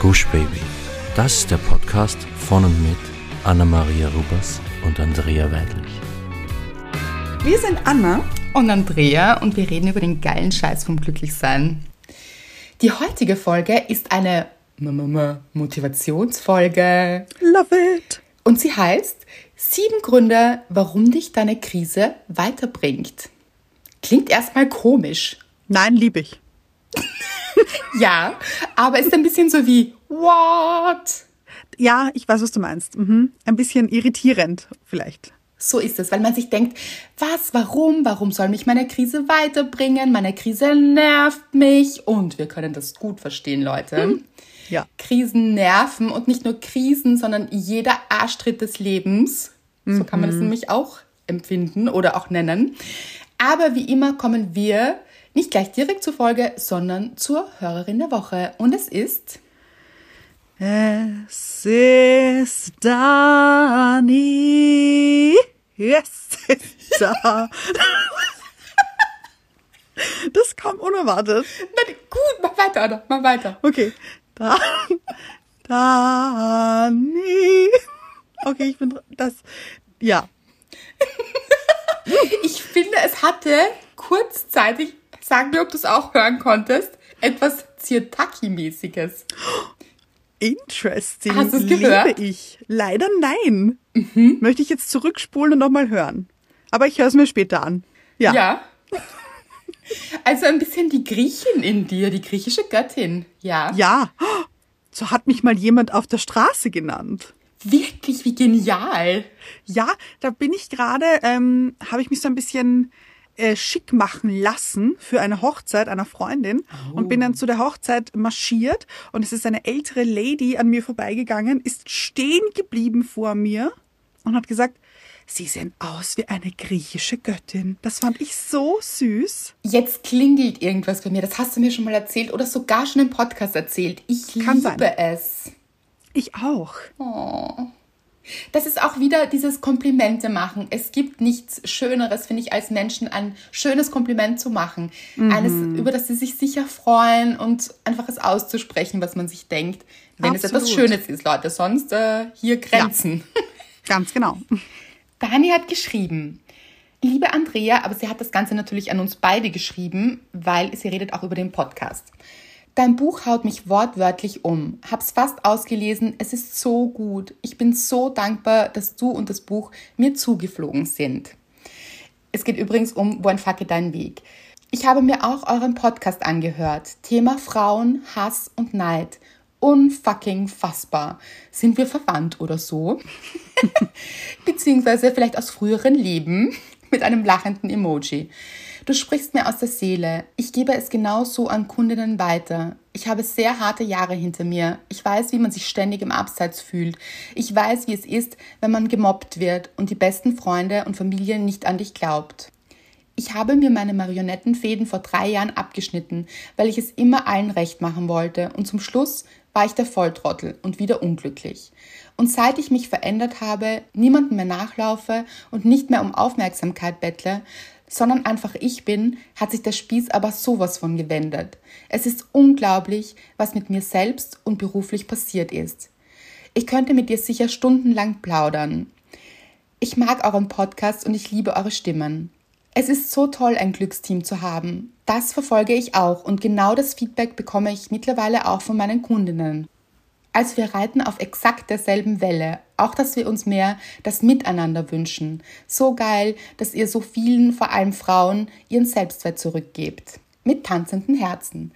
Gush Baby. Das ist der Podcast von und mit Anna-Maria Rubers und Andrea Weidlich. Wir sind Anna und Andrea und wir reden über den geilen Scheiß vom Glücklichsein. Die heutige Folge ist eine Motivationsfolge. Love it. Und sie heißt Sieben Gründe, warum dich deine Krise weiterbringt. Klingt erstmal komisch. Nein, liebe ich. Ja, aber ist ein bisschen so wie What? Ja, ich weiß, was du meinst. Mhm. Ein bisschen irritierend vielleicht. So ist es, weil man sich denkt, was, warum, warum soll mich meine Krise weiterbringen? Meine Krise nervt mich und wir können das gut verstehen, Leute. Ja. Krisen nerven und nicht nur Krisen, sondern jeder Arschtritt des Lebens. So kann man das nämlich auch empfinden oder auch nennen. Aber wie immer kommen wir nicht gleich direkt zur Folge, sondern zur Hörerin der Woche. Und es ist Es ist Dani. Yes, es ist da. Das kam unerwartet. Na, gut, mach weiter, Anna, mach weiter. Okay. Da, Dani. Okay, ich bin das. Ja. Ich finde, es hatte kurzzeitig, sag mir, ob du es auch hören konntest, etwas Zirtaki-mäßiges. Interesting. Hast du's Liebe gehört? ich. Leider nein. Möchte ich jetzt zurückspulen und nochmal hören. Aber ich höre es mir später an. Ja. Ja. Also ein bisschen die Griechin in dir, die griechische Göttin. Ja. Ja. So hat mich mal jemand auf der Straße genannt. Wirklich, wie genial. Ja, da bin ich gerade, ähm, habe ich mich so ein bisschen äh, schick machen lassen für eine Hochzeit einer Freundin und bin dann zu der Hochzeit marschiert und es ist eine ältere Lady an mir vorbeigegangen, ist stehen geblieben vor mir und hat gesagt, Sie sehen aus wie eine griechische Göttin. Das fand ich so süß. Jetzt klingelt irgendwas bei mir. Das hast du mir schon mal erzählt oder sogar schon im Podcast erzählt. Ich Kann liebe sein. es. Ich auch. Das ist auch wieder dieses Komplimente machen. Es gibt nichts Schöneres, finde ich, als Menschen ein schönes Kompliment zu machen. Eines, über das sie sich sicher freuen und einfach es auszusprechen, was man sich denkt. Wenn es etwas Absolut. Schönes ist, Leute. Sonst äh, hier Grenzen. Ganz genau. Dani hat geschrieben, liebe Andrea, aber sie hat das Ganze natürlich an uns beide geschrieben, weil sie redet auch über den Podcast. Dein Buch haut mich wortwörtlich um. Hab's fast ausgelesen. Es ist so gut. Ich bin so dankbar, dass du und das Buch mir zugeflogen sind. Es geht übrigens um Wo entfacke dein Weg. Ich habe mir auch euren Podcast angehört. Thema Frauen, Hass und Neid. Unfucking fassbar. Sind wir verwandt oder so? Beziehungsweise vielleicht aus früheren Leben mit einem lachenden Emoji. Du sprichst mir aus der Seele. Ich gebe es genauso an Kundinnen weiter. Ich habe sehr harte Jahre hinter mir. Ich weiß, wie man sich ständig im Abseits fühlt. Ich weiß, wie es ist, wenn man gemobbt wird und die besten Freunde und Familie nicht an dich glaubt. Ich habe mir meine Marionettenfäden vor drei Jahren abgeschnitten, weil ich es immer allen recht machen wollte und zum Schluss war ich der Volltrottel und wieder unglücklich. Und seit ich mich verändert habe, niemandem mehr nachlaufe und nicht mehr um Aufmerksamkeit bettle, sondern einfach ich bin, hat sich der Spieß aber sowas von gewendet. Es ist unglaublich, was mit mir selbst und beruflich passiert ist. Ich könnte mit dir sicher stundenlang plaudern. Ich mag euren Podcast und ich liebe eure Stimmen. Es ist so toll, ein Glücksteam zu haben. Das verfolge ich auch und genau das Feedback bekomme ich mittlerweile auch von meinen Kundinnen. Also wir reiten auf exakt derselben Welle. Auch, dass wir uns mehr das Miteinander wünschen. So geil, dass ihr so vielen, vor allem Frauen, ihren Selbstwert zurückgebt. Mit tanzenden Herzen.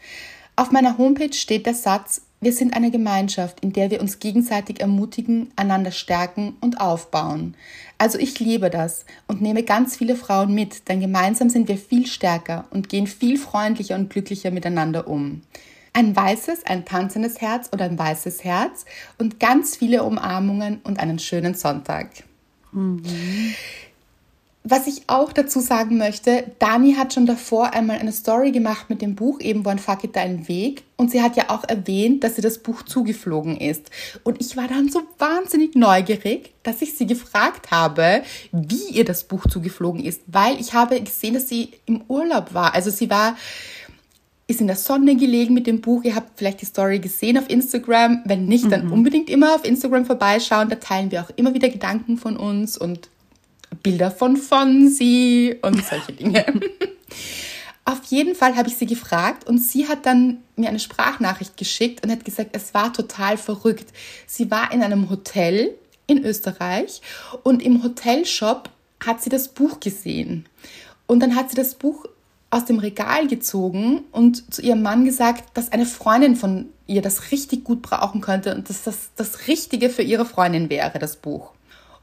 Auf meiner Homepage steht der Satz, wir sind eine Gemeinschaft, in der wir uns gegenseitig ermutigen, einander stärken und aufbauen. Also ich liebe das und nehme ganz viele Frauen mit, denn gemeinsam sind wir viel stärker und gehen viel freundlicher und glücklicher miteinander um. Ein weißes, ein tanzendes Herz oder ein weißes Herz und ganz viele Umarmungen und einen schönen Sonntag. Was ich auch dazu sagen möchte, Dani hat schon davor einmal eine Story gemacht mit dem Buch, eben One Fuck It Dein Weg. Und sie hat ja auch erwähnt, dass sie das Buch zugeflogen ist. Und ich war dann so wahnsinnig neugierig, dass ich sie gefragt habe, wie ihr das Buch zugeflogen ist. Weil ich habe gesehen, dass sie im Urlaub war. Also sie war ist in der Sonne gelegen mit dem Buch. Ihr habt vielleicht die Story gesehen auf Instagram. Wenn nicht, dann unbedingt immer auf Instagram vorbeischauen. Da teilen wir auch immer wieder Gedanken von uns und Bilder von Fonsi und solche Dinge. Auf jeden Fall habe ich sie gefragt und sie hat dann mir eine Sprachnachricht geschickt und hat gesagt, es war total verrückt. Sie war in einem Hotel in Österreich und im Hotelshop hat sie das Buch gesehen. Und dann hat sie das Buch aus dem Regal gezogen und zu ihrem Mann gesagt, dass eine Freundin von ihr das richtig gut brauchen könnte und dass das das Richtige für ihre Freundin wäre, das Buch.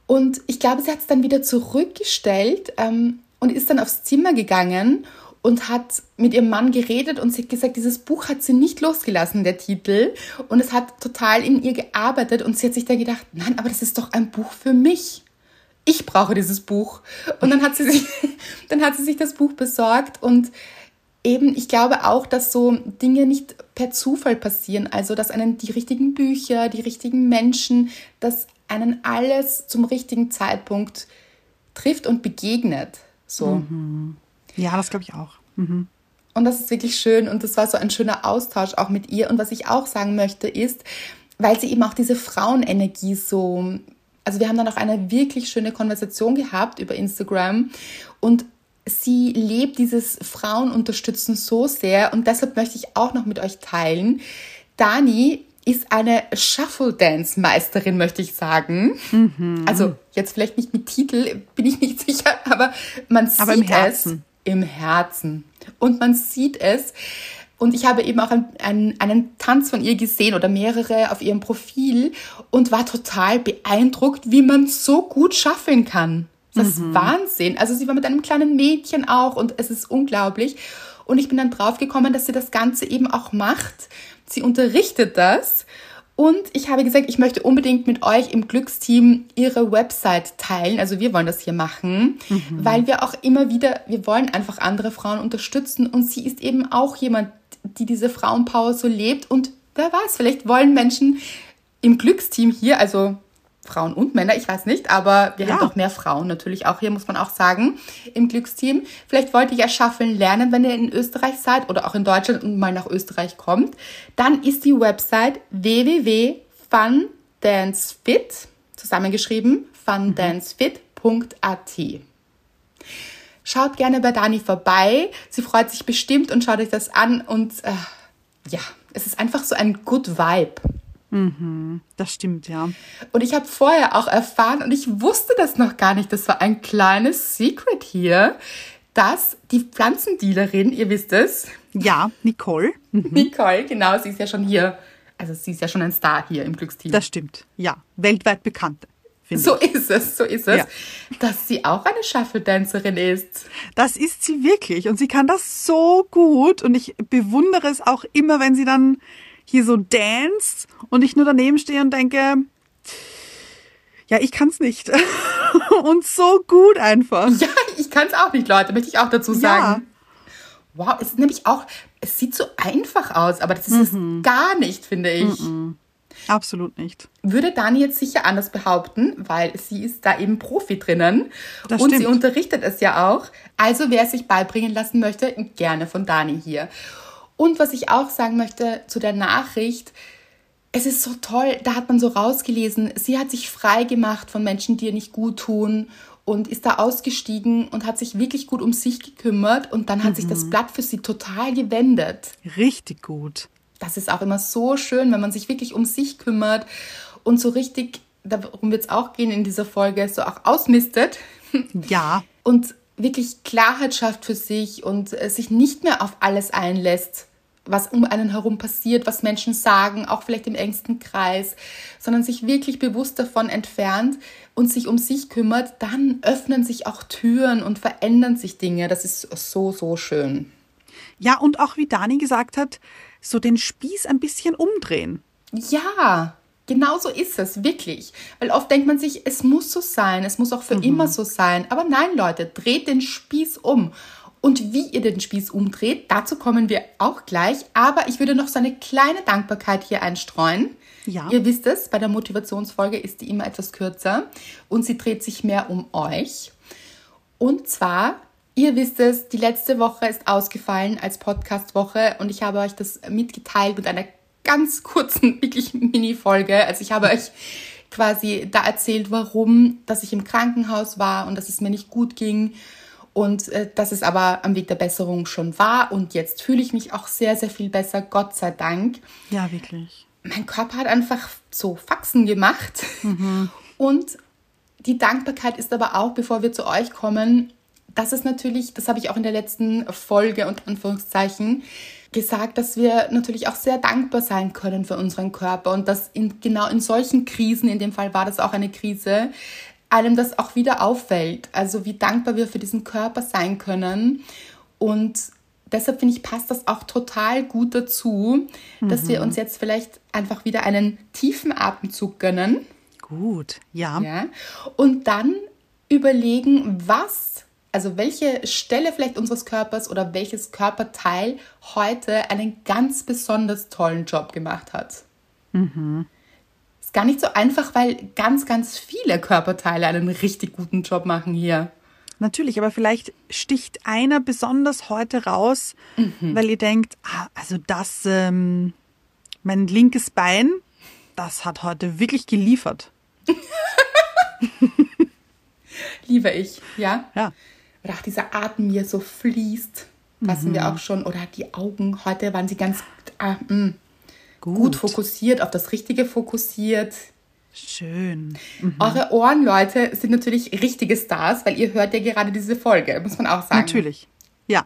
Und ich glaube, sie hat es dann wieder zurückgestellt ähm, und ist dann aufs Zimmer gegangen und hat mit ihrem Mann geredet und sie hat gesagt, dieses Buch hat sie nicht losgelassen, der Titel. Und es hat total in ihr gearbeitet und sie hat sich dann gedacht, nein, aber das ist doch ein Buch für mich. Ich brauche dieses Buch. Und dann hat sie sich, dann hat sie sich das Buch besorgt und eben, ich glaube auch, dass so Dinge nicht per Zufall passieren. Also, dass einen die richtigen Bücher, die richtigen Menschen, dass einen alles zum richtigen Zeitpunkt trifft und begegnet. So. Mhm. Ja, das glaube ich auch. Mhm. Und das ist wirklich schön und das war so ein schöner Austausch auch mit ihr. Und was ich auch sagen möchte ist, weil sie eben auch diese Frauenenergie so, also wir haben dann auch eine wirklich schöne Konversation gehabt über Instagram und sie lebt dieses Frauenunterstützen so sehr und deshalb möchte ich auch noch mit euch teilen. Dani ist eine Shuffle Dance Meisterin, möchte ich sagen. Mhm. Also jetzt vielleicht nicht mit Titel, bin ich nicht sicher, aber man aber sieht es im Herzen. Und man sieht es. Und ich habe eben auch einen, einen, einen Tanz von ihr gesehen oder mehrere auf ihrem Profil und war total beeindruckt, wie man so gut schaffeln kann. Das ist mhm. Wahnsinn. Also sie war mit einem kleinen Mädchen auch und es ist unglaublich. Und ich bin dann draufgekommen, dass sie das Ganze eben auch macht. Sie unterrichtet das und ich habe gesagt, ich möchte unbedingt mit euch im Glücksteam ihre Website teilen. Also wir wollen das hier machen, mhm. weil wir auch immer wieder, wir wollen einfach andere Frauen unterstützen. Und sie ist eben auch jemand, die diese Frauenpower so lebt. Und wer weiß, vielleicht wollen Menschen im Glücksteam hier, also Frauen und Männer, ich weiß nicht, aber wir ja. haben doch mehr Frauen natürlich auch hier, muss man auch sagen, im Glücksteam. Vielleicht wollt ihr ja Schaffeln lernen, wenn ihr in Österreich seid oder auch in Deutschland und mal nach Österreich kommt. Dann ist die Website www.fundancefit, zusammengeschrieben, fundancefit.at. Schaut gerne bei Dani vorbei. Sie freut sich bestimmt und schaut euch das an und äh, ja, es ist einfach so ein Good Vibe. Mhm, das stimmt, ja. Und ich habe vorher auch erfahren, und ich wusste das noch gar nicht, das war ein kleines Secret hier, dass die Pflanzendealerin, ihr wisst es. Ja, Nicole. Mhm. Nicole, genau, sie ist ja schon hier, also sie ist ja schon ein Star hier im Glücksteam. Das stimmt, ja, weltweit bekannt. So ich. ist es, so ist es, ja. dass sie auch eine Shuffle-Dancerin ist. Das ist sie wirklich und sie kann das so gut und ich bewundere es auch immer, wenn sie dann hier so dance und ich nur daneben stehe und denke, ja, ich kann's nicht. und so gut einfach. Ja, ich kann's auch nicht, Leute, möchte ich auch dazu sagen. Ja. Wow, es ist nämlich auch, es sieht so einfach aus, aber das ist mhm. es gar nicht, finde ich. Mhm. Absolut nicht. Würde Dani jetzt sicher anders behaupten, weil sie ist da eben Profi drinnen das und stimmt. sie unterrichtet es ja auch. Also wer es sich beibringen lassen möchte, gerne von Dani hier. Und was ich auch sagen möchte zu der Nachricht, es ist so toll, da hat man so rausgelesen, sie hat sich frei gemacht von Menschen, die ihr nicht gut tun und ist da ausgestiegen und hat sich wirklich gut um sich gekümmert und dann hat mhm. sich das mhm. Blatt für sie total gewendet. Richtig gut. Das ist auch immer so schön, wenn man sich wirklich um sich kümmert und so richtig, darum wird es auch gehen in dieser Folge, so auch ausmistet. Ja. Und wirklich Klarheit schafft für sich und äh, sich nicht mehr auf alles einlässt, was um einen herum passiert, was Menschen sagen, auch vielleicht im engsten Kreis, sondern sich wirklich bewusst davon entfernt und sich um sich kümmert, dann öffnen sich auch Türen und verändern sich Dinge. Das ist so, so schön. Ja, und auch wie Dani gesagt hat, so den Spieß ein bisschen umdrehen. Ja, Genau so ist es, wirklich. Weil oft denkt man sich, es muss so sein, es muss auch für mhm. immer so sein. Aber nein, Leute, dreht den Spieß um. Und wie ihr den Spieß umdreht, dazu kommen wir auch gleich. Aber ich würde noch so eine kleine Dankbarkeit hier einstreuen. Ja. Ihr wisst es, bei der Motivationsfolge ist die immer etwas kürzer und sie dreht sich mehr um euch. Und zwar Ihr wisst es, die letzte Woche ist ausgefallen als Podcast-Woche und ich habe euch das mitgeteilt mit einer ganz kurzen, wirklich Mini-Folge. Also ich habe euch quasi da erzählt, warum, dass ich im Krankenhaus war und dass es mir nicht gut ging und äh, dass es aber am Weg der Besserung schon war und jetzt fühle ich mich auch sehr, sehr viel besser, Gott sei Dank. Ja, wirklich. Mein Körper hat einfach so Faxen gemacht mhm. und die Dankbarkeit ist aber auch, bevor wir zu euch kommen, das ist natürlich, das habe ich auch in der letzten Folge und Anführungszeichen gesagt, dass wir natürlich auch sehr dankbar sein können für unseren Körper und dass in, genau in solchen Krisen, in dem Fall war das auch eine Krise, einem das auch wieder auffällt. Also wie dankbar wir für diesen Körper sein können. Und deshalb finde ich, passt das auch total gut dazu, mhm. dass wir mhm. uns jetzt vielleicht einfach wieder einen tiefen Atemzug gönnen. Gut, ja. ja. Und dann überlegen, was also welche Stelle vielleicht unseres Körpers oder welches Körperteil heute einen ganz besonders tollen Job gemacht hat. Mhm. Ist gar nicht so einfach, weil ganz, ganz viele Körperteile einen richtig guten Job machen hier. Natürlich, aber vielleicht sticht einer besonders heute raus, mhm. weil ihr denkt, ah, also das, ähm, mein linkes Bein, das hat heute wirklich geliefert. Liebe ich, ja? Ja oder auch dieser Atem hier so fließt, lassen mhm. wir auch schon, oder die Augen, heute waren sie ganz ah, mh, gut. gut. fokussiert, auf das Richtige fokussiert. Schön. Mhm. Eure Ohren, Leute, sind natürlich richtige Stars, weil ihr hört ja gerade diese Folge, muss man auch sagen. Natürlich, ja.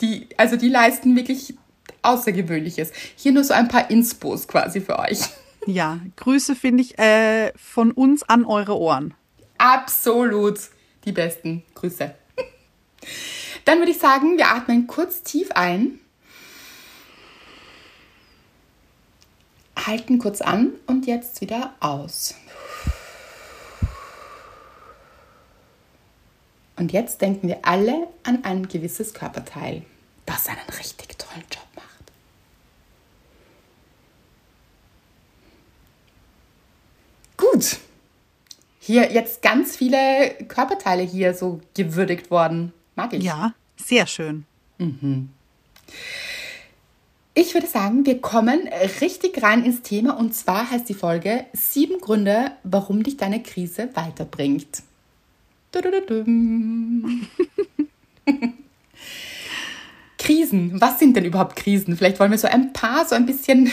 Die, also die leisten wirklich Außergewöhnliches. Hier nur so ein paar Inspos quasi für euch. Ja, Grüße finde ich äh, von uns an eure Ohren. Absolut die besten Grüße. Dann würde ich sagen, wir atmen kurz tief ein, halten kurz an und jetzt wieder aus. Und jetzt denken wir alle an ein gewisses Körperteil, das einen richtig tollen Job macht. Gut. Hier jetzt ganz viele Körperteile hier so gewürdigt worden. Mag ich. Ja, sehr schön. Mhm. Ich würde sagen, wir kommen richtig rein ins Thema und zwar heißt die Folge Sieben Gründe, warum dich deine Krise weiterbringt. Krisen, was sind denn überhaupt Krisen? Vielleicht wollen wir so ein paar, so ein bisschen.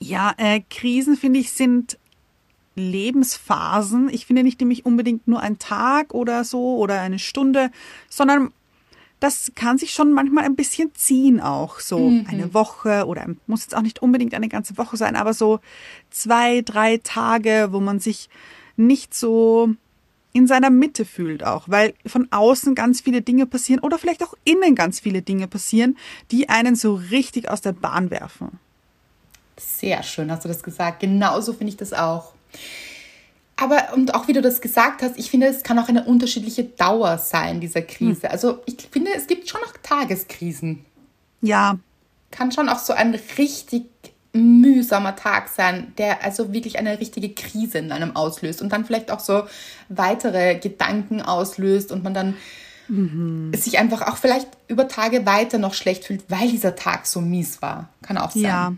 ja, äh, Krisen finde ich sind Lebensphasen. Ich finde nicht nämlich unbedingt nur ein Tag oder so oder eine Stunde, sondern das kann sich schon manchmal ein bisschen ziehen auch. So mhm. eine Woche oder muss jetzt auch nicht unbedingt eine ganze Woche sein, aber so zwei, drei Tage, wo man sich nicht so in seiner Mitte fühlt auch, weil von außen ganz viele Dinge passieren oder vielleicht auch innen ganz viele Dinge passieren, die einen so richtig aus der Bahn werfen. Sehr schön hast du das gesagt. Genauso finde ich das auch. Aber, und auch wie du das gesagt hast, ich finde, es kann auch eine unterschiedliche Dauer sein, dieser Krise. Hm. Also ich finde, es gibt schon auch Tageskrisen. Ja. Kann schon auch so ein richtig mühsamer Tag sein, der also wirklich eine richtige Krise in einem auslöst und dann vielleicht auch so weitere Gedanken auslöst und man dann mhm. sich einfach auch vielleicht über Tage weiter noch schlecht fühlt, weil dieser Tag so mies war. Kann auch sein. Ja.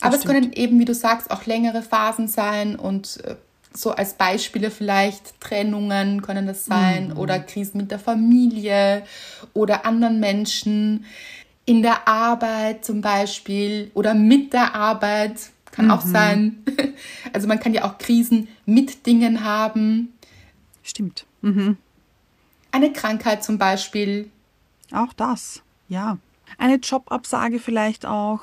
Aber es können eben, wie du sagst, auch längere Phasen sein und äh, so als Beispiele vielleicht Trennungen können das sein mhm. oder Krisen mit der Familie oder anderen Menschen in der Arbeit zum Beispiel oder mit der Arbeit kann mhm. auch sein. Also man kann ja auch Krisen mit Dingen haben. Stimmt. Mhm. Eine Krankheit zum Beispiel. Auch das, ja. Eine Jobabsage vielleicht auch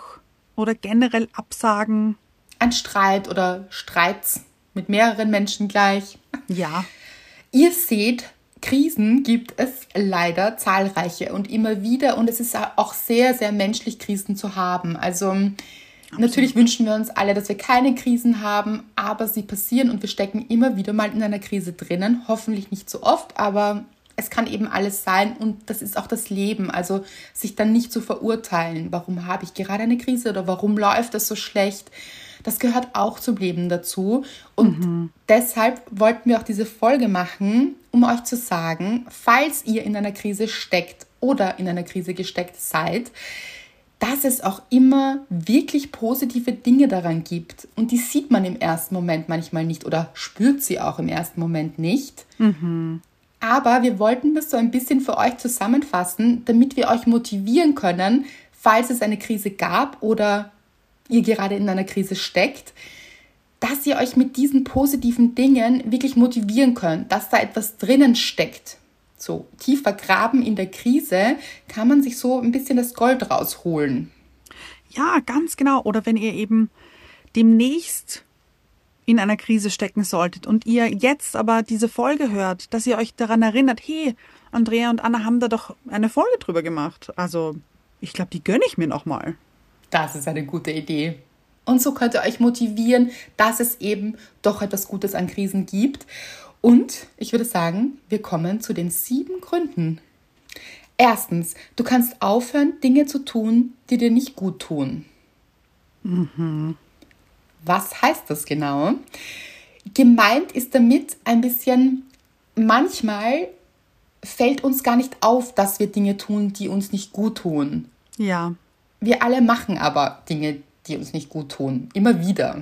oder generell Absagen? Ein Streit oder Streits mit mehreren Menschen gleich. Ja. Ihr seht, Krisen gibt es leider zahlreiche und immer wieder und es ist auch sehr, sehr menschlich, Krisen zu haben. Also Absolut. natürlich wünschen wir uns alle, dass wir keine Krisen haben, aber sie passieren und wir stecken immer wieder mal in einer Krise drinnen. Hoffentlich nicht so oft, aber es kann eben alles sein und das ist auch das Leben. Also sich dann nicht zu verurteilen, warum habe ich gerade eine Krise oder warum läuft das so schlecht. Das gehört auch zum Leben dazu. Und mhm. deshalb wollten wir auch diese Folge machen, um euch zu sagen, falls ihr in einer Krise steckt oder in einer Krise gesteckt seid, dass es auch immer wirklich positive Dinge daran gibt. Und die sieht man im ersten Moment manchmal nicht oder spürt sie auch im ersten Moment nicht. Mhm. Aber wir wollten das so ein bisschen für euch zusammenfassen, damit wir euch motivieren können, falls es eine Krise gab oder ihr gerade in einer Krise steckt, dass ihr euch mit diesen positiven Dingen wirklich motivieren könnt, dass da etwas drinnen steckt. So tief vergraben in der Krise kann man sich so ein bisschen das Gold rausholen. Ja, ganz genau. Oder wenn ihr eben demnächst in einer Krise stecken solltet und ihr jetzt aber diese Folge hört, dass ihr euch daran erinnert, hey, Andrea und Anna haben da doch eine Folge drüber gemacht. Also, ich glaube, die gönne ich mir nochmal. Das ist eine gute Idee. Und so könnt ihr euch motivieren, dass es eben doch etwas Gutes an Krisen gibt. Und ich würde sagen, wir kommen zu den sieben Gründen. Erstens, du kannst aufhören, Dinge zu tun, die dir nicht gut tun. Mhm. Was heißt das genau? Gemeint ist damit ein bisschen, manchmal fällt uns gar nicht auf, dass wir Dinge tun, die uns nicht gut tun. Ja. Wir alle machen aber Dinge, die uns nicht gut tun. Immer wieder.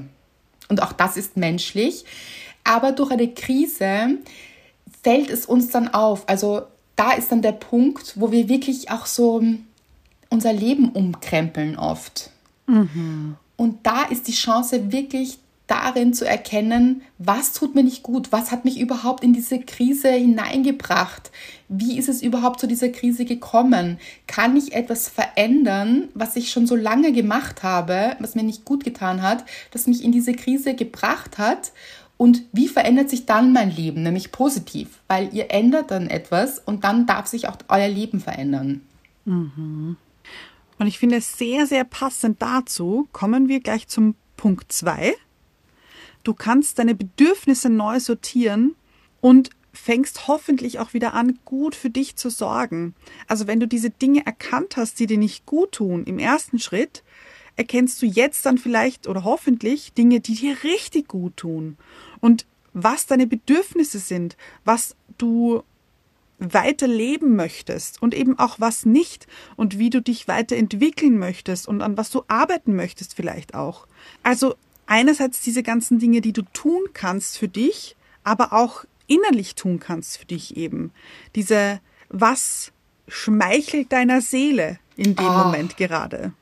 Und auch das ist menschlich. Aber durch eine Krise fällt es uns dann auf. Also da ist dann der Punkt, wo wir wirklich auch so unser Leben umkrempeln oft. Mhm. Und da ist die Chance wirklich darin zu erkennen, was tut mir nicht gut, was hat mich überhaupt in diese Krise hineingebracht, wie ist es überhaupt zu dieser Krise gekommen, kann ich etwas verändern, was ich schon so lange gemacht habe, was mir nicht gut getan hat, das mich in diese Krise gebracht hat? Und wie verändert sich dann mein Leben, nämlich positiv, weil ihr ändert dann etwas und dann darf sich auch euer Leben verändern. Mhm. Und ich finde es sehr, sehr passend dazu, kommen wir gleich zum Punkt 2. Du kannst deine Bedürfnisse neu sortieren und fängst hoffentlich auch wieder an, gut für dich zu sorgen. Also wenn du diese Dinge erkannt hast, die dir nicht gut tun im ersten Schritt, erkennst du jetzt dann vielleicht oder hoffentlich Dinge, die dir richtig gut tun. Und was deine Bedürfnisse sind, was du weiter leben möchtest und eben auch was nicht und wie du dich weiterentwickeln möchtest und an was du arbeiten möchtest vielleicht auch. Also einerseits diese ganzen Dinge, die du tun kannst für dich, aber auch innerlich tun kannst für dich eben. Diese, was schmeichelt deiner Seele in dem oh. Moment gerade?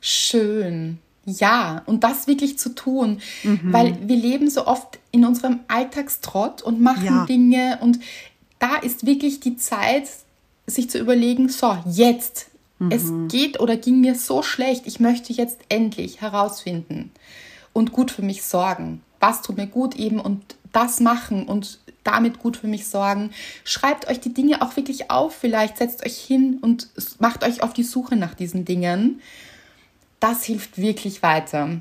Schön. Ja, und das wirklich zu tun, mhm. weil wir leben so oft in unserem Alltagstrott und machen ja. Dinge und da ist wirklich die Zeit, sich zu überlegen, so, jetzt, mhm. es geht oder ging mir so schlecht, ich möchte jetzt endlich herausfinden und gut für mich sorgen. Was tut mir gut eben und das machen und damit gut für mich sorgen. Schreibt euch die Dinge auch wirklich auf, vielleicht setzt euch hin und macht euch auf die Suche nach diesen Dingen. Das hilft wirklich weiter.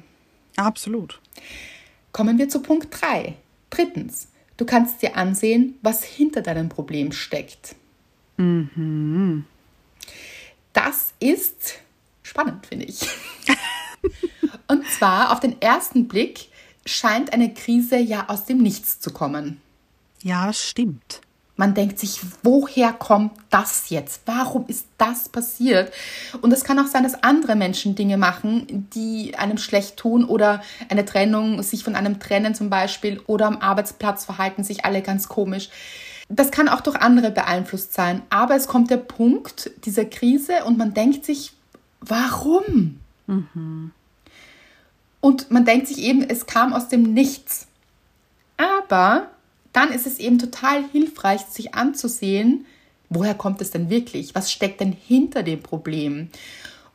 Absolut. Kommen wir zu Punkt 3. Drittens, du kannst dir ansehen, was hinter deinem Problem steckt. Mhm. Das ist spannend, finde ich. Und zwar auf den ersten Blick scheint eine Krise ja aus dem Nichts zu kommen. Ja, stimmt. Man denkt sich, woher kommt das jetzt? Warum ist das passiert? Und es kann auch sein, dass andere Menschen Dinge machen, die einem schlecht tun oder eine Trennung, sich von einem trennen zum Beispiel oder am Arbeitsplatz verhalten sich alle ganz komisch. Das kann auch durch andere beeinflusst sein. Aber es kommt der Punkt dieser Krise und man denkt sich, warum? Mhm. Und man denkt sich eben, es kam aus dem Nichts. Aber dann ist es eben total hilfreich, sich anzusehen, woher kommt es denn wirklich? Was steckt denn hinter dem Problem?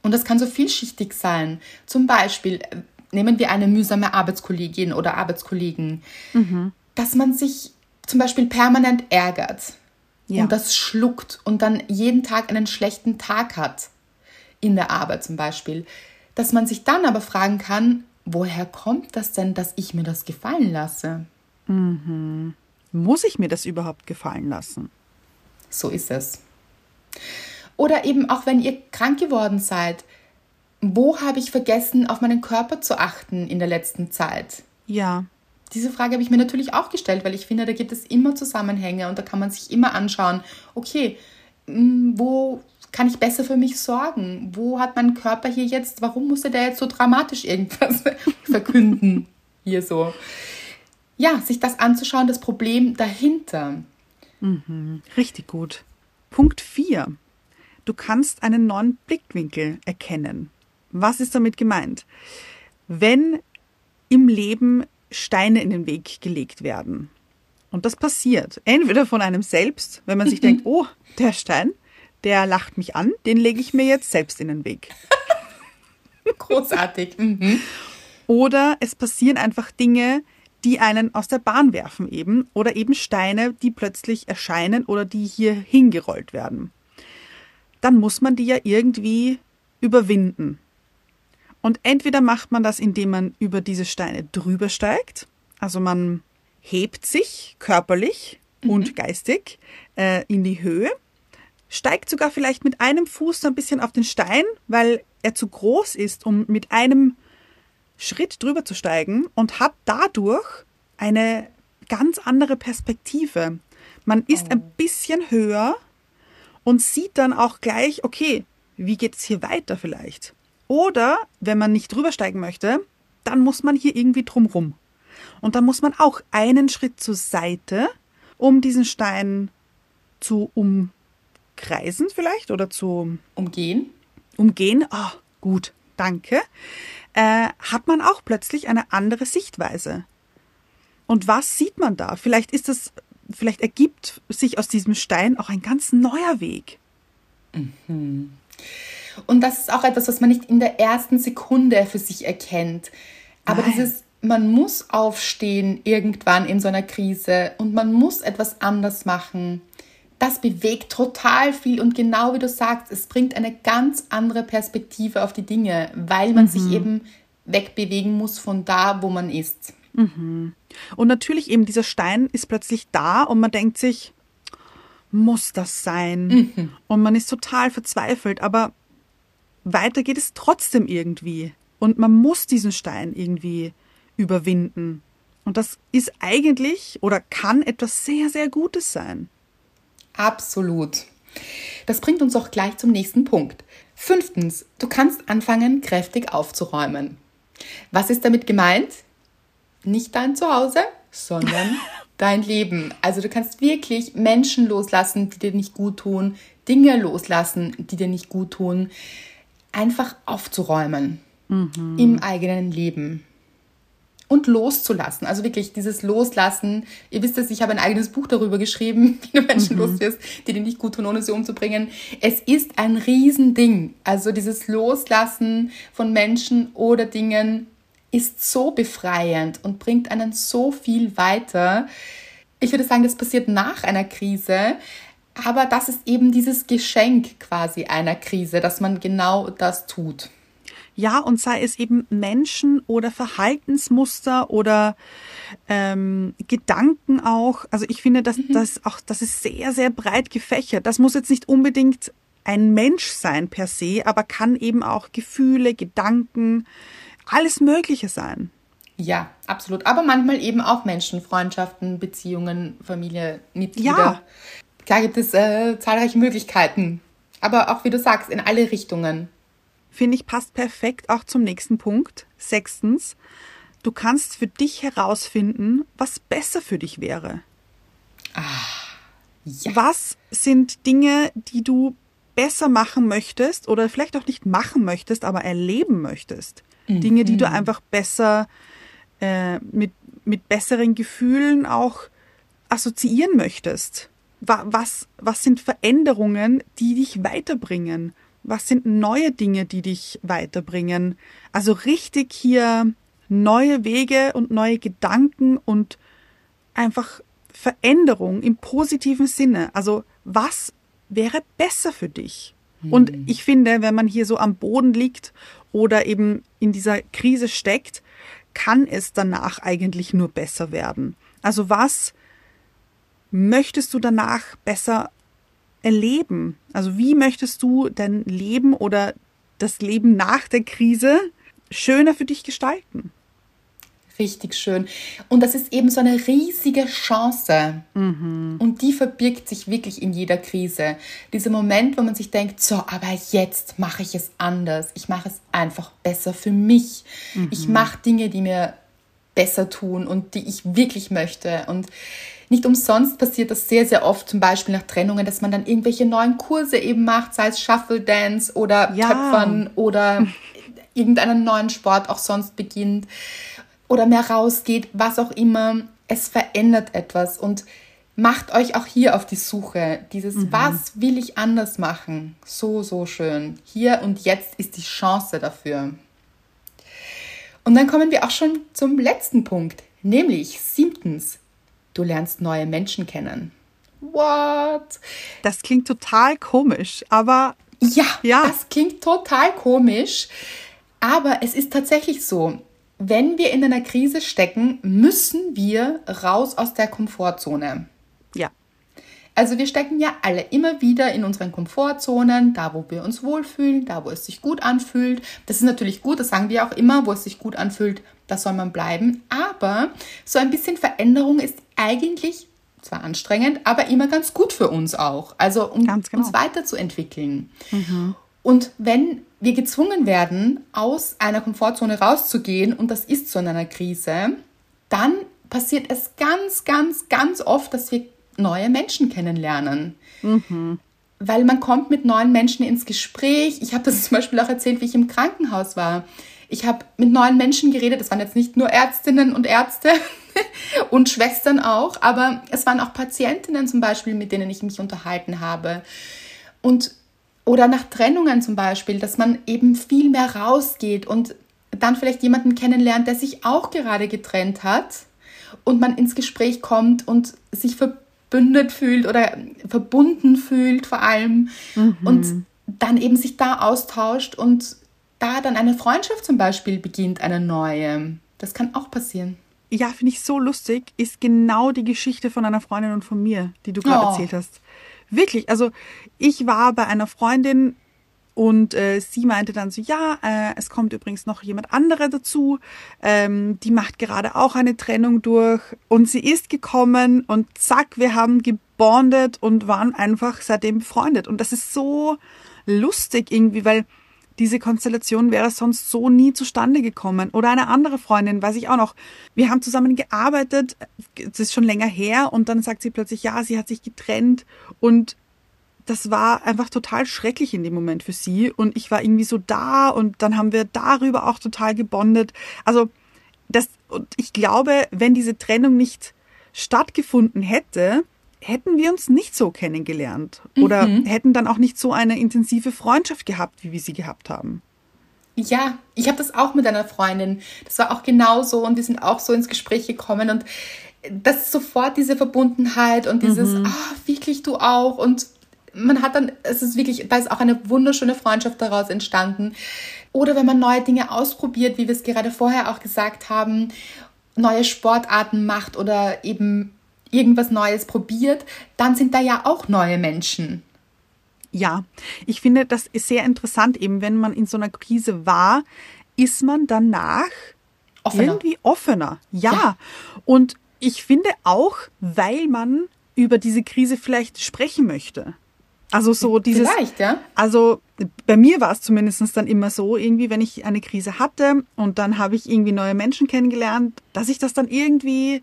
Und das kann so vielschichtig sein. Zum Beispiel äh, nehmen wir eine mühsame Arbeitskollegin oder Arbeitskollegen, mhm. dass man sich zum Beispiel permanent ärgert ja. und das schluckt und dann jeden Tag einen schlechten Tag hat in der Arbeit zum Beispiel, dass man sich dann aber fragen kann, woher kommt das denn, dass ich mir das gefallen lasse? Mhm. Muss ich mir das überhaupt gefallen lassen? So ist es. Oder eben auch wenn ihr krank geworden seid, wo habe ich vergessen, auf meinen Körper zu achten in der letzten Zeit? Ja. Diese Frage habe ich mir natürlich auch gestellt, weil ich finde, da gibt es immer Zusammenhänge und da kann man sich immer anschauen, okay, mm, wo kann ich besser für mich sorgen? Wo hat mein Körper hier jetzt, warum musste der jetzt so dramatisch irgendwas verkünden? Hier so. Ja, sich das anzuschauen, das Problem dahinter. Mhm, richtig gut. Punkt 4. Du kannst einen neuen Blickwinkel erkennen. Was ist damit gemeint? Wenn im Leben Steine in den Weg gelegt werden. Und das passiert entweder von einem selbst, wenn man sich denkt, oh, der Stein, der lacht mich an, den lege ich mir jetzt selbst in den Weg. Großartig. Mhm. Oder es passieren einfach Dinge, die einen aus der Bahn werfen eben oder eben Steine, die plötzlich erscheinen oder die hier hingerollt werden. Dann muss man die ja irgendwie überwinden. Und entweder macht man das, indem man über diese Steine drüber steigt, also man hebt sich körperlich mhm. und geistig äh, in die Höhe, steigt sogar vielleicht mit einem Fuß so ein bisschen auf den Stein, weil er zu groß ist, um mit einem Schritt drüber zu steigen und hat dadurch eine ganz andere Perspektive. Man ist oh. ein bisschen höher und sieht dann auch gleich, okay, wie geht es hier weiter vielleicht? Oder wenn man nicht drüber steigen möchte, dann muss man hier irgendwie drumrum. Und dann muss man auch einen Schritt zur Seite, um diesen Stein zu umkreisen vielleicht oder zu umgehen. Umgehen, ah, oh, gut, danke äh, hat man auch plötzlich eine andere Sichtweise. Und was sieht man da? Vielleicht ist das, vielleicht ergibt sich aus diesem Stein auch ein ganz neuer Weg. Mhm. Und das ist auch etwas, was man nicht in der ersten Sekunde für sich erkennt. Aber Nein. dieses, man muss aufstehen irgendwann in so einer Krise und man muss etwas anders machen das bewegt total viel und genau wie du sagst, es bringt eine ganz andere Perspektive auf die Dinge, weil man mhm. sich eben wegbewegen muss von da, wo man ist. Mhm. Und natürlich eben dieser Stein ist plötzlich da und man denkt sich, muss das sein? Mhm. Und man ist total verzweifelt, aber weiter geht es trotzdem irgendwie. Und man muss diesen Stein irgendwie überwinden. Und das ist eigentlich oder kann etwas sehr, sehr Gutes sein. Absolut. Das bringt uns auch gleich zum nächsten Punkt. Fünftens, du kannst anfangen, kräftig aufzuräumen. Was ist damit gemeint? Nicht dein Zuhause, sondern dein Leben. Also du kannst wirklich Menschen loslassen, die dir nicht gut tun, Dinge loslassen, die dir nicht gut tun. Einfach aufzuräumen mhm. im eigenen Leben und loszulassen. Also wirklich dieses Loslassen. Ihr wisst es, ich habe ein eigenes Buch darüber geschrieben, wie du Menschen mhm. loswirst, die dir nicht gut tun, ohne sie umzubringen. Es ist ein Riesending. Also dieses Loslassen von Menschen oder Dingen ist so befreiend und bringt einen so viel weiter. Ich würde sagen, das passiert nach einer Krise. Aber das ist eben dieses Geschenk quasi einer Krise, dass man genau das tut. Ja, und sei es eben Menschen oder Verhaltensmuster oder ähm, Gedanken auch. Also ich finde, dass mhm. das auch, das ist sehr, sehr breit gefächert. Das muss jetzt nicht unbedingt ein Mensch sein per se, aber kann eben auch Gefühle, Gedanken, alles Mögliche sein. Ja, absolut. Aber manchmal eben auch Menschen, Freundschaften, Beziehungen, Familie, Mitglieder. Ja. Klar gibt es äh, zahlreiche Möglichkeiten. Aber auch, wie du sagst, in alle Richtungen finde ich, passt perfekt auch zum nächsten Punkt. Sechstens, du kannst für dich herausfinden, was besser für dich wäre. Ah, ja. Was sind Dinge, die du besser machen möchtest oder vielleicht auch nicht machen möchtest, aber erleben möchtest? Mhm. Dinge, die du mhm. einfach besser äh, mit, mit besseren Gefühlen auch assoziieren möchtest. Was, was sind Veränderungen, die dich weiterbringen? Was sind neue Dinge, die dich weiterbringen? Also richtig hier neue Wege und neue Gedanken und einfach Veränderung im positiven Sinne. Also was wäre besser für dich? Mhm. Und ich finde, wenn man hier so am Boden liegt oder eben in dieser Krise steckt, kann es danach eigentlich nur besser werden. Also was möchtest du danach besser erleben? Also wie möchtest du dein Leben oder das Leben nach der Krise schöner für dich gestalten. Richtig schön. Und das ist eben so eine riesige Chance. Mhm. Und die verbirgt sich wirklich in jeder Krise. Dieser Moment, wo man sich denkt, so, aber jetzt mache ich es anders. Ich mache es einfach besser für mich. Ich mache Dinge, die mir besser tun und die ich wirklich möchte. Und nicht umsonst passiert das sehr, sehr oft, zum Beispiel nach Trennungen, dass man dann irgendwelche neuen Kurse eben macht, sei es Shuffle Dance oder Ja. Töpfern oder irgendeinen neuen Sport auch sonst beginnt oder mehr rausgeht, was auch immer. Es verändert etwas und macht euch auch hier auf die Suche. Dieses, was will ich anders machen? So, so schön. Hier und jetzt ist die Chance dafür. Und dann kommen wir auch schon zum letzten Punkt, nämlich siebtens, du lernst neue Menschen kennen. What? Das klingt total komisch, aber Ja, Ja. das klingt total komisch, aber es ist tatsächlich so. Wenn wir in einer Krise stecken, müssen wir raus aus der Komfortzone. ja. Also wir stecken ja alle immer wieder in unseren Komfortzonen, da wo wir uns wohlfühlen, da wo es sich gut anfühlt. Das ist natürlich gut, das sagen wir auch immer, wo es sich gut anfühlt, da soll man bleiben. Aber so ein bisschen Veränderung ist eigentlich zwar anstrengend, aber immer ganz gut für uns auch. Also um Ganz genau. uns weiterzuentwickeln. Und wenn wir gezwungen werden, aus einer Komfortzone rauszugehen, und das ist so in einer Krise, dann passiert es ganz, ganz, ganz oft, dass wir neue Menschen kennenlernen. Weil man kommt mit neuen Menschen ins Gespräch. Ich habe das zum Beispiel auch erzählt, wie ich im Krankenhaus war. Ich habe mit neuen Menschen geredet. Das waren jetzt nicht nur Ärztinnen und Ärzte und Schwestern auch, aber es waren auch Patientinnen zum Beispiel, mit denen ich mich unterhalten habe. Und oder nach Trennungen zum Beispiel, dass man eben viel mehr rausgeht und dann vielleicht jemanden kennenlernt, der sich auch gerade getrennt hat und man ins Gespräch kommt und sich verbündet fühlt oder verbunden fühlt vor allem und dann eben sich da austauscht und da dann eine Freundschaft zum Beispiel beginnt, eine neue. Das kann auch passieren. Ja, finde ich so lustig, ist genau die Geschichte von einer Freundin und von mir, die du gerade Oh. erzählt hast. Wirklich, also ich war bei einer Freundin und äh, sie meinte dann so, ja, äh, es kommt übrigens noch jemand anderer dazu, ähm, die macht gerade auch eine Trennung durch und sie ist gekommen und zack, wir haben gebondet und waren einfach seitdem befreundet und das ist so lustig irgendwie, weil diese Konstellation wäre sonst so nie zustande gekommen. Oder eine andere Freundin, weiß ich auch noch. Wir haben zusammen gearbeitet, das ist schon länger her, und dann sagt sie plötzlich, ja, sie hat sich getrennt und das war einfach total schrecklich in dem Moment für sie. Und ich war irgendwie so da und dann haben wir darüber auch total gebondet. Also, das, und ich glaube, wenn diese Trennung nicht stattgefunden hätte, hätten wir uns nicht so kennengelernt oder hätten dann auch nicht so eine intensive Freundschaft gehabt, wie wir sie gehabt haben. Ja, ich habe das auch mit einer Freundin. Das war auch genauso und wir sind auch so ins Gespräch gekommen und das ist sofort diese Verbundenheit und dieses, ah, wirklich du auch und man hat dann, es ist wirklich, da ist auch eine wunderschöne Freundschaft daraus entstanden. Oder wenn man neue Dinge ausprobiert, wie wir es gerade vorher auch gesagt haben, neue Sportarten macht oder eben irgendwas Neues probiert, dann sind da ja auch neue Menschen. Ja, ich finde, das ist sehr interessant, eben wenn man in so einer Krise war, ist man danach Offener. irgendwie offener. Ja. Ja. Und ich finde auch, weil man über diese Krise vielleicht sprechen möchte. Also so dieses. Vielleicht, ja. Also bei mir war es zumindest dann immer so, irgendwie, wenn ich eine Krise hatte und dann habe ich irgendwie neue Menschen kennengelernt, dass ich das dann irgendwie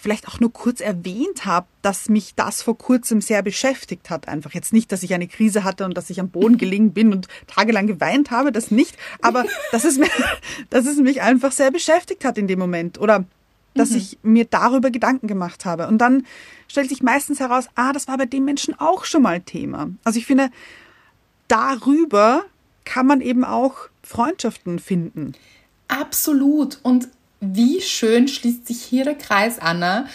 vielleicht auch nur kurz erwähnt habe, dass mich das vor kurzem sehr beschäftigt hat. Einfach jetzt nicht, dass ich eine Krise hatte und dass ich am Boden gelegen bin und tagelang geweint habe, das nicht. Aber dass es, mir, dass es mich einfach sehr beschäftigt hat in dem Moment. Oder dass ich mir darüber Gedanken gemacht habe. Und dann stellt sich meistens heraus, ah, das war bei dem Menschen auch schon mal Thema. Also ich finde, darüber kann man eben auch Freundschaften finden. Absolut. Und wie schön schließt sich hier der Kreis, Anna,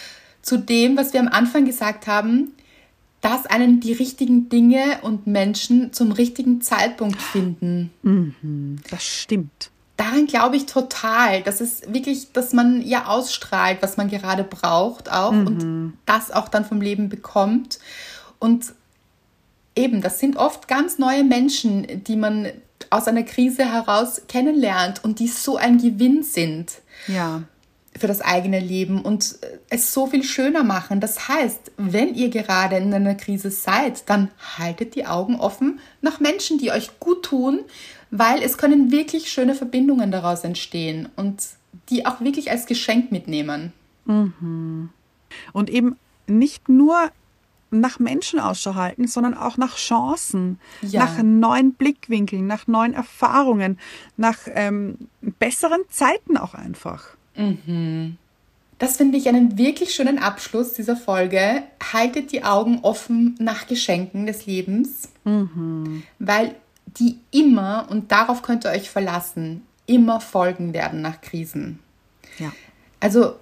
zu dem, was wir am Anfang gesagt haben, dass einen die richtigen Dinge und Menschen zum richtigen Zeitpunkt finden. Das stimmt. Daran glaube ich total. Das ist wirklich, dass man ja ausstrahlt, was man gerade braucht auch und das auch dann vom Leben bekommt. Und eben, das sind oft ganz neue Menschen, die man aus einer Krise heraus kennenlernt und die so ein Gewinn sind. Ja. Für das eigene Leben und es so viel schöner machen. Das heißt, wenn ihr gerade in einer Krise seid, dann haltet die Augen offen nach Menschen, die euch gut tun, weil es können wirklich schöne Verbindungen daraus entstehen und die auch wirklich als Geschenk mitnehmen. Mhm. Und eben nicht nur nach Menschen Ausschau halten, sondern auch nach Chancen, ja. nach neuen Blickwinkeln, nach neuen Erfahrungen, nach ähm, besseren Zeiten auch einfach. Mhm. Das finde ich einen wirklich schönen Abschluss dieser Folge. Haltet die Augen offen nach Geschenken des Lebens, mhm. weil die immer, und darauf könnt ihr euch verlassen, immer folgen werden nach Krisen. Ja. Also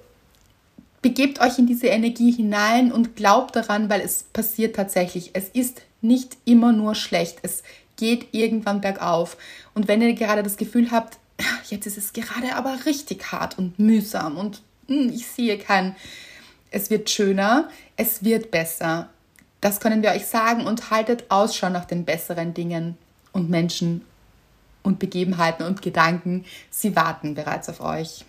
begebt euch in diese Energie hinein und glaubt daran, weil es passiert tatsächlich. Es ist nicht immer nur schlecht. Es geht irgendwann bergauf. Und wenn ihr gerade das Gefühl habt, jetzt ist es gerade aber richtig hart und mühsam und hm, ich sehe kein, es wird schöner, es wird besser. Das können wir euch sagen und haltet Ausschau nach den besseren Dingen und Menschen und Begebenheiten und Gedanken. Sie warten bereits auf euch.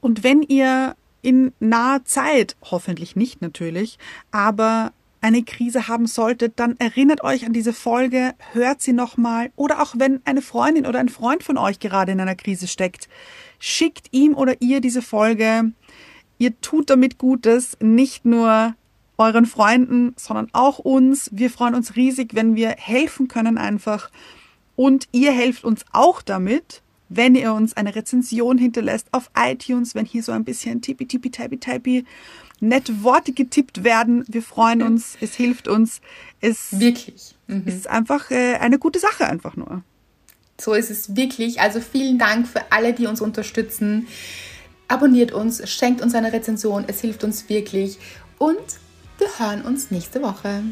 Und wenn ihr in naher Zeit, hoffentlich nicht natürlich, aber eine Krise haben solltet, dann erinnert euch an diese Folge, hört sie nochmal oder auch wenn eine Freundin oder ein Freund von euch gerade in einer Krise steckt, schickt ihm oder ihr diese Folge. Ihr tut damit Gutes, nicht nur euren Freunden, sondern auch uns. Wir freuen uns riesig, wenn wir helfen können einfach. Und ihr helft uns auch damit, wenn ihr uns eine Rezension hinterlässt auf iTunes, wenn hier so ein bisschen tippi tippi tippi tippi nette Worte getippt werden. Wir freuen uns, es hilft uns. Es wirklich mhm. ist einfach äh, eine gute Sache einfach nur. So ist es wirklich. Also vielen Dank für alle, die uns unterstützen. Abonniert uns, schenkt uns eine Rezension. Es hilft uns wirklich. Und wir hören uns nächste Woche.